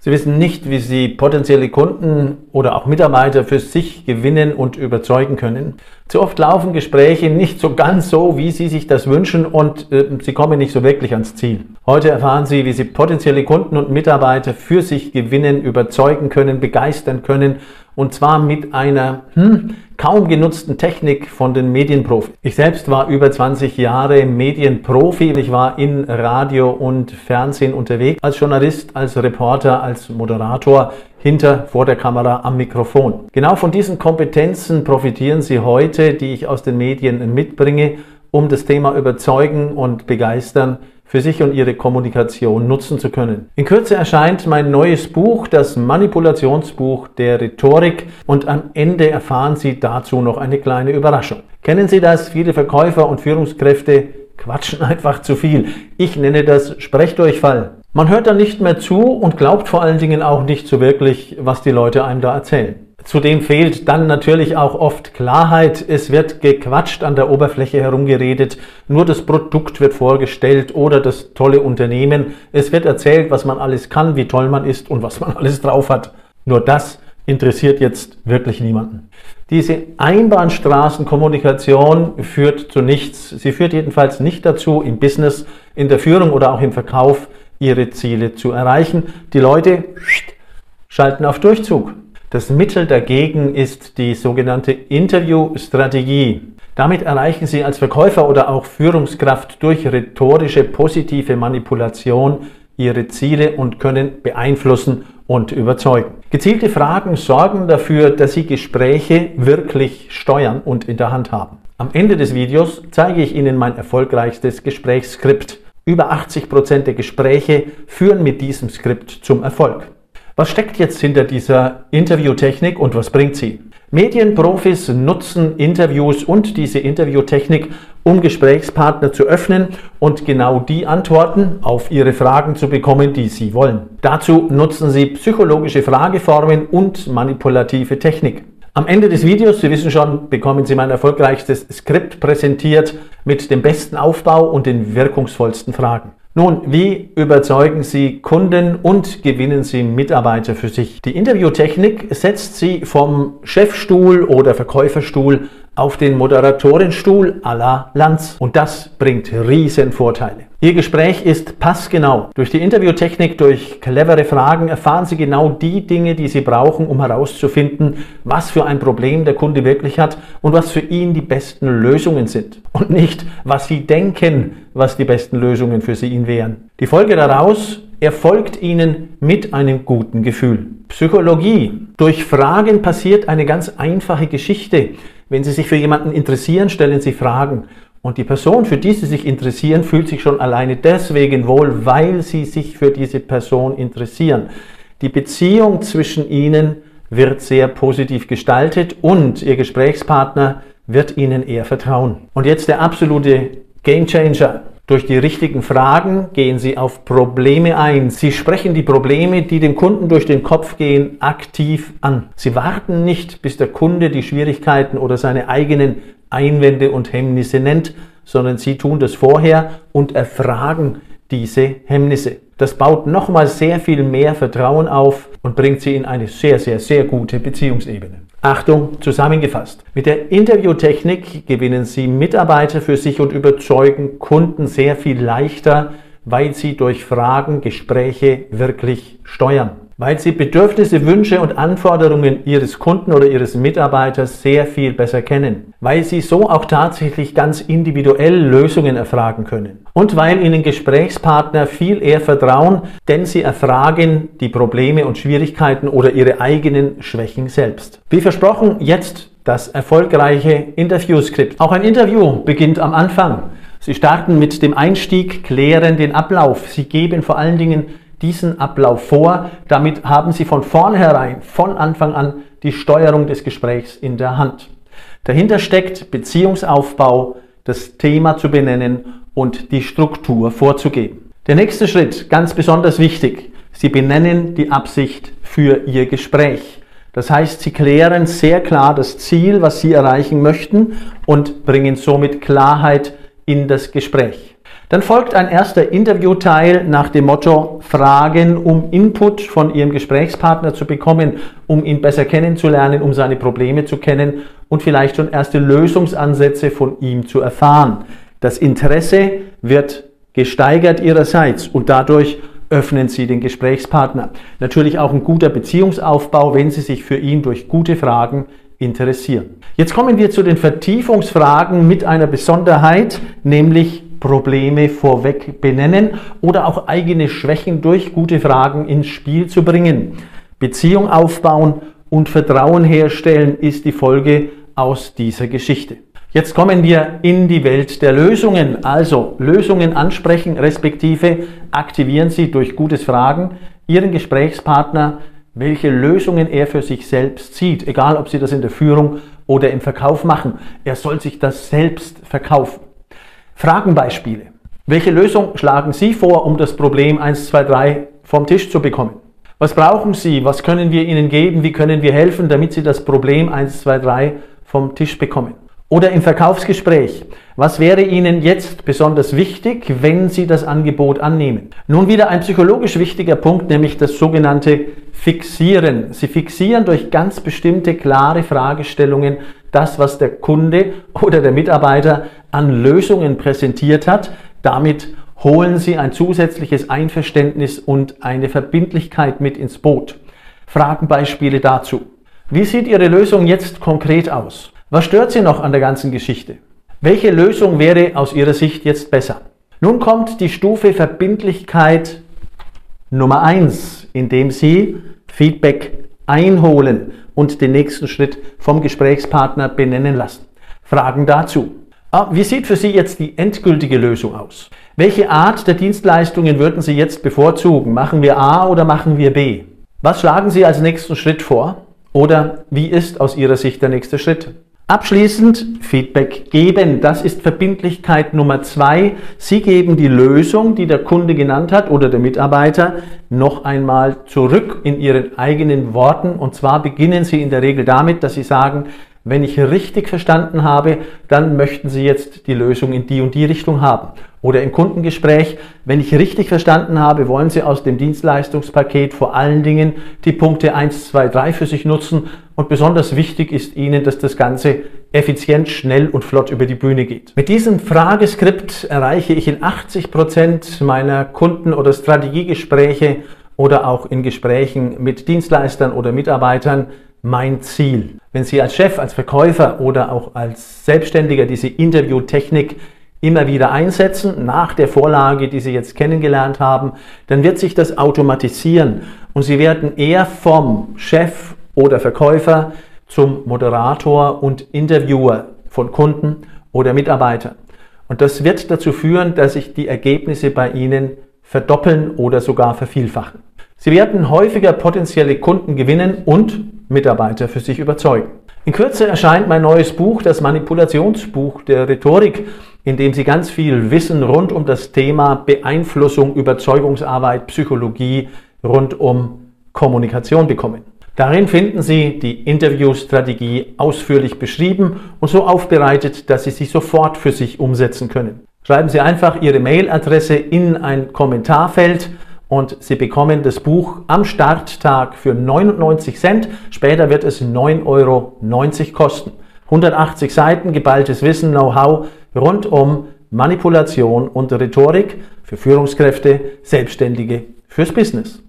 Sie wissen nicht, wie Sie potenzielle Kunden oder auch Mitarbeiter für sich gewinnen und überzeugen können. Zu oft laufen Gespräche nicht so ganz so, wie Sie sich das wünschen und äh, Sie kommen nicht so wirklich ans Ziel. Heute erfahren Sie, wie Sie potenzielle Kunden und Mitarbeiter für sich gewinnen, überzeugen können, begeistern können und zwar mit einer hm, kaum genutzten Technik von den Medienprofis. Ich selbst war über 20 Jahre Medienprofi. Ich war in Radio und Fernsehen unterwegs, als Journalist, als Reporter, als Moderator, hinter, vor der Kamera, am Mikrofon. Genau von diesen Kompetenzen profitieren Sie heute, die ich aus den Medien mitbringe, um das Thema überzeugen und begeistern für sich und ihre Kommunikation nutzen zu können. In Kürze erscheint mein neues Buch, das Manipulationsbuch der Rhetorik und am Ende erfahren Sie dazu noch eine kleine Überraschung. Kennen Sie das? Viele Verkäufer und Führungskräfte quatschen einfach zu viel. Ich nenne das Sprechdurchfall. Man hört dann nicht mehr zu und glaubt vor allen Dingen auch nicht so wirklich, was die Leute einem da erzählen. Zudem fehlt dann natürlich auch oft Klarheit. Es wird gequatscht an der Oberfläche herumgeredet. Nur das Produkt wird vorgestellt oder das tolle Unternehmen. Es wird erzählt, was man alles kann, wie toll man ist und was man alles drauf hat. Nur das interessiert jetzt wirklich niemanden. Diese Einbahnstraßenkommunikation führt zu nichts. Sie führt jedenfalls nicht dazu, im Business, in der Führung oder auch im Verkauf ihre Ziele zu erreichen. Die Leute schalten auf Durchzug. Das Mittel dagegen ist die sogenannte Interviewstrategie. Damit erreichen Sie als Verkäufer oder auch Führungskraft durch rhetorische positive Manipulation Ihre Ziele und können beeinflussen und überzeugen. Gezielte Fragen sorgen dafür, dass Sie Gespräche wirklich steuern und in der Hand haben. Am Ende des Videos zeige ich Ihnen mein erfolgreichstes Gesprächsskript. Über 80 Prozent der Gespräche führen mit diesem Skript zum Erfolg. Was steckt jetzt hinter dieser Interviewtechnik und was bringt sie? Medienprofis nutzen Interviews und diese Interviewtechnik, um Gesprächspartner zu öffnen und genau die Antworten auf ihre Fragen zu bekommen, die sie wollen. Dazu nutzen sie psychologische Frageformen und manipulative Technik. Am Ende des Videos, Sie wissen schon, bekommen Sie mein erfolgreichstes Skript präsentiert mit dem besten Aufbau und den wirkungsvollsten Fragen. Nun, wie überzeugen Sie Kunden und gewinnen Sie Mitarbeiter für sich? Die Interviewtechnik setzt Sie vom Chefstuhl oder Verkäuferstuhl auf den Moderatorenstuhl à la Lanz. Und das bringt riesen Vorteile. Ihr Gespräch ist passgenau. Durch die Interviewtechnik, durch clevere Fragen erfahren Sie genau die Dinge, die Sie brauchen, um herauszufinden, was für ein Problem der Kunde wirklich hat und was für ihn die besten Lösungen sind. Und nicht, was Sie denken, was die besten Lösungen für Sie wären. Die Folge daraus, er folgt Ihnen mit einem guten Gefühl. Psychologie. Durch Fragen passiert eine ganz einfache Geschichte. Wenn Sie sich für jemanden interessieren, stellen Sie Fragen. Und die Person, für die Sie sich interessieren, fühlt sich schon alleine deswegen wohl, weil Sie sich für diese Person interessieren. Die Beziehung zwischen Ihnen wird sehr positiv gestaltet und Ihr Gesprächspartner wird Ihnen eher vertrauen. Und jetzt der absolute Gamechanger. Durch die richtigen Fragen gehen Sie auf Probleme ein. Sie sprechen die Probleme, die dem Kunden durch den Kopf gehen, aktiv an. Sie warten nicht, bis der Kunde die Schwierigkeiten oder seine eigenen Einwände und Hemmnisse nennt, sondern Sie tun das vorher und erfragen diese Hemmnisse. Das baut nochmal sehr viel mehr Vertrauen auf und bringt Sie in eine sehr, sehr, sehr gute Beziehungsebene. Achtung, zusammengefasst. Mit der Interviewtechnik gewinnen Sie Mitarbeiter für sich und überzeugen Kunden sehr viel leichter, weil Sie durch Fragen Gespräche wirklich steuern weil sie Bedürfnisse, Wünsche und Anforderungen ihres Kunden oder ihres Mitarbeiters sehr viel besser kennen, weil sie so auch tatsächlich ganz individuell Lösungen erfragen können und weil ihnen Gesprächspartner viel eher vertrauen, denn sie erfragen die Probleme und Schwierigkeiten oder ihre eigenen Schwächen selbst. Wie versprochen, jetzt das erfolgreiche Interviewskript. Auch ein Interview beginnt am Anfang. Sie starten mit dem Einstieg, klären den Ablauf. Sie geben vor allen Dingen diesen Ablauf vor. Damit haben Sie von vornherein, von Anfang an die Steuerung des Gesprächs in der Hand. Dahinter steckt Beziehungsaufbau, das Thema zu benennen und die Struktur vorzugeben. Der nächste Schritt, ganz besonders wichtig, Sie benennen die Absicht für Ihr Gespräch. Das heißt, Sie klären sehr klar das Ziel, was Sie erreichen möchten und bringen somit Klarheit in das Gespräch. Dann folgt ein erster Interviewteil nach dem Motto Fragen, um Input von Ihrem Gesprächspartner zu bekommen, um ihn besser kennenzulernen, um seine Probleme zu kennen und vielleicht schon erste Lösungsansätze von ihm zu erfahren. Das Interesse wird gesteigert Ihrerseits und dadurch öffnen Sie den Gesprächspartner. Natürlich auch ein guter Beziehungsaufbau, wenn Sie sich für ihn durch gute Fragen interessieren. Jetzt kommen wir zu den Vertiefungsfragen mit einer Besonderheit, nämlich Probleme vorweg benennen oder auch eigene Schwächen durch gute Fragen ins Spiel zu bringen. Beziehung aufbauen und Vertrauen herstellen ist die Folge aus dieser Geschichte. Jetzt kommen wir in die Welt der Lösungen. Also Lösungen ansprechen, respektive aktivieren Sie durch gutes Fragen Ihren Gesprächspartner, welche Lösungen er für sich selbst sieht, egal ob Sie das in der Führung oder im Verkauf machen. Er soll sich das selbst verkaufen. Fragenbeispiele. Welche Lösung schlagen Sie vor, um das Problem 1, 2, 3 vom Tisch zu bekommen? Was brauchen Sie? Was können wir Ihnen geben? Wie können wir helfen, damit Sie das Problem 1, 2, 3 vom Tisch bekommen? Oder im Verkaufsgespräch. Was wäre Ihnen jetzt besonders wichtig, wenn Sie das Angebot annehmen? Nun wieder ein psychologisch wichtiger Punkt, nämlich das sogenannte Fixieren. Sie fixieren durch ganz bestimmte klare Fragestellungen das, was der Kunde oder der Mitarbeiter an Lösungen präsentiert hat. Damit holen Sie ein zusätzliches Einverständnis und eine Verbindlichkeit mit ins Boot. Fragenbeispiele dazu. Wie sieht Ihre Lösung jetzt konkret aus? Was stört Sie noch an der ganzen Geschichte? Welche Lösung wäre aus Ihrer Sicht jetzt besser? Nun kommt die Stufe Verbindlichkeit Nummer eins, indem Sie Feedback einholen und den nächsten Schritt vom Gesprächspartner benennen lassen. Fragen dazu. Ah, wie sieht für Sie jetzt die endgültige Lösung aus? Welche Art der Dienstleistungen würden Sie jetzt bevorzugen? Machen wir A oder machen wir B? Was schlagen Sie als nächsten Schritt vor? Oder wie ist aus Ihrer Sicht der nächste Schritt? Abschließend Feedback geben. Das ist Verbindlichkeit Nummer zwei. Sie geben die Lösung, die der Kunde genannt hat oder der Mitarbeiter, noch einmal zurück in Ihren eigenen Worten. Und zwar beginnen Sie in der Regel damit, dass Sie sagen, wenn ich richtig verstanden habe, dann möchten Sie jetzt die Lösung in die und die Richtung haben. Oder im Kundengespräch, wenn ich richtig verstanden habe, wollen Sie aus dem Dienstleistungspaket vor allen Dingen die Punkte 1, 2, 3 für sich nutzen. Und besonders wichtig ist Ihnen, dass das Ganze effizient, schnell und flott über die Bühne geht. Mit diesem Frageskript erreiche ich in 80 Prozent meiner Kunden- oder Strategiegespräche oder auch in Gesprächen mit Dienstleistern oder Mitarbeitern mein Ziel. Wenn Sie als Chef, als Verkäufer oder auch als Selbstständiger diese Interviewtechnik immer wieder einsetzen, nach der Vorlage, die Sie jetzt kennengelernt haben, dann wird sich das automatisieren und Sie werden eher vom Chef oder Verkäufer zum Moderator und Interviewer von Kunden oder Mitarbeitern. Und das wird dazu führen, dass sich die Ergebnisse bei Ihnen verdoppeln oder sogar vervielfachen. Sie werden häufiger potenzielle Kunden gewinnen und Mitarbeiter für sich überzeugen. In Kürze erscheint mein neues Buch, das Manipulationsbuch der Rhetorik, in dem Sie ganz viel Wissen rund um das Thema Beeinflussung, Überzeugungsarbeit, Psychologie, rund um Kommunikation bekommen. Darin finden Sie die Interviewstrategie ausführlich beschrieben und so aufbereitet, dass Sie sie sofort für sich umsetzen können. Schreiben Sie einfach Ihre Mailadresse in ein Kommentarfeld und Sie bekommen das Buch am Starttag für 99 Cent. Später wird es 9,90 Euro kosten. 180 Seiten geballtes Wissen, Know-how rund um Manipulation und Rhetorik für Führungskräfte, Selbstständige, fürs Business.